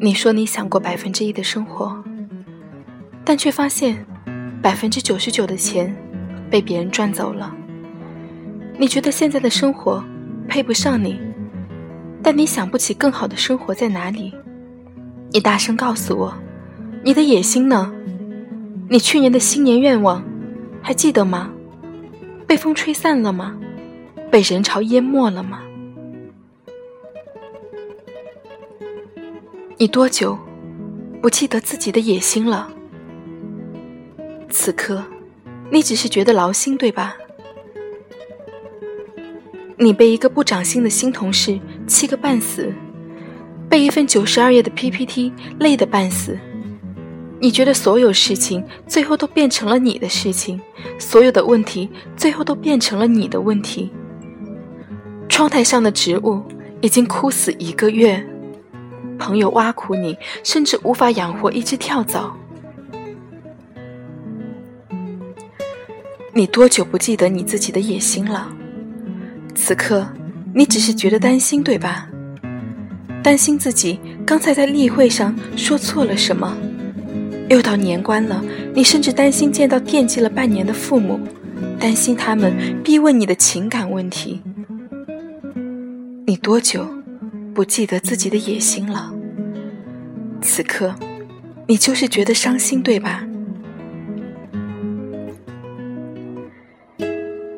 你说你想过百分之一的生活，但却发现百分之九十九的钱被别人赚走了。你觉得现在的生活配不上你，但你想不起更好的生活在哪里。你大声告诉我，你的野心呢？你去年的新年愿望还记得吗？被风吹散了吗？被人潮淹没了吗？你多久不记得自己的野心了？此刻，你只是觉得劳心，对吧？你被一个不长心的新同事气个半死，被一份九十二页的 PPT 累得半死。你觉得所有事情最后都变成了你的事情，所有的问题最后都变成了你的问题。窗台上的植物已经枯死一个月。朋友挖苦你，甚至无法养活一只跳蚤。你多久不记得你自己的野心了？此刻，你只是觉得担心，对吧？担心自己刚才在例会上说错了什么。又到年关了，你甚至担心见到惦记了半年的父母，担心他们逼问你的情感问题。你多久？不记得自己的野心了。此刻，你就是觉得伤心，对吧？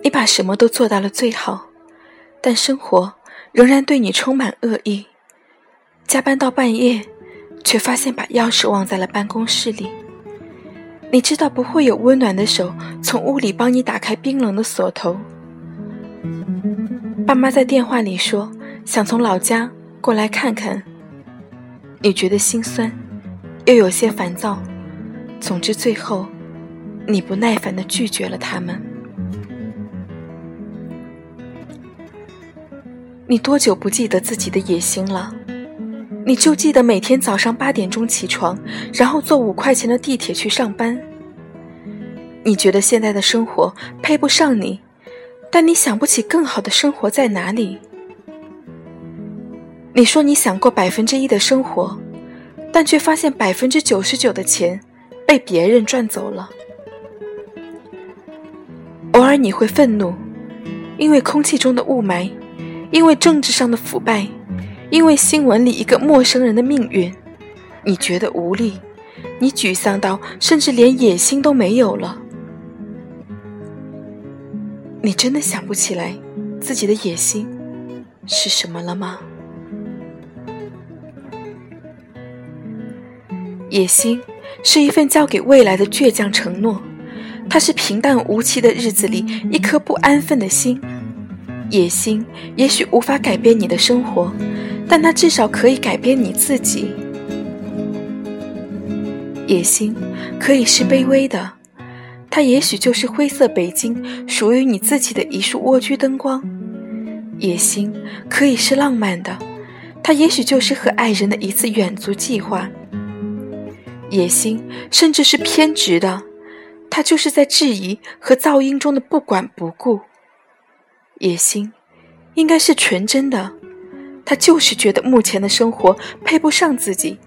你把什么都做到了最好，但生活仍然对你充满恶意。加班到半夜，却发现把钥匙忘在了办公室里。你知道不会有温暖的手从屋里帮你打开冰冷的锁头。爸妈在电话里说想从老家。过来看看，你觉得心酸，又有些烦躁。总之，最后你不耐烦的拒绝了他们。你多久不记得自己的野心了？你就记得每天早上八点钟起床，然后坐五块钱的地铁去上班。你觉得现在的生活配不上你，但你想不起更好的生活在哪里。你说你想过百分之一的生活，但却发现百分之九十九的钱被别人赚走了。偶尔你会愤怒，因为空气中的雾霾，因为政治上的腐败，因为新闻里一个陌生人的命运，你觉得无力，你沮丧到甚至连野心都没有了。你真的想不起来自己的野心是什么了吗？野心是一份交给未来的倔强承诺，它是平淡无奇的日子里一颗不安分的心。野心也许无法改变你的生活，但它至少可以改变你自己。野心可以是卑微的，它也许就是灰色北京属于你自己的一束蜗居灯光。野心可以是浪漫的，它也许就是和爱人的一次远足计划。野心甚至是偏执的，他就是在质疑和噪音中的不管不顾。野心应该是纯真的，他就是觉得目前的生活配不上自己，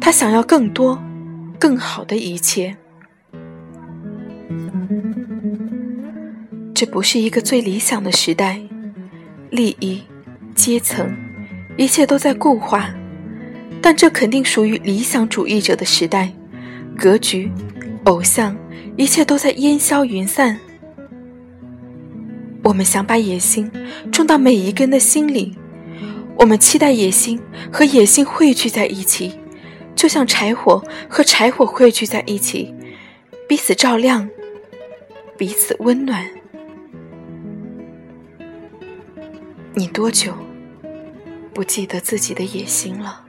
他想要更多、更好的一切。这不是一个最理想的时代，利益、阶层，一切都在固化。但这肯定属于理想主义者的时代，格局、偶像，一切都在烟消云散。我们想把野心种到每一个人的心里，我们期待野心和野心汇聚在一起，就像柴火和柴火汇聚在一起，彼此照亮，彼此温暖。你多久不记得自己的野心了？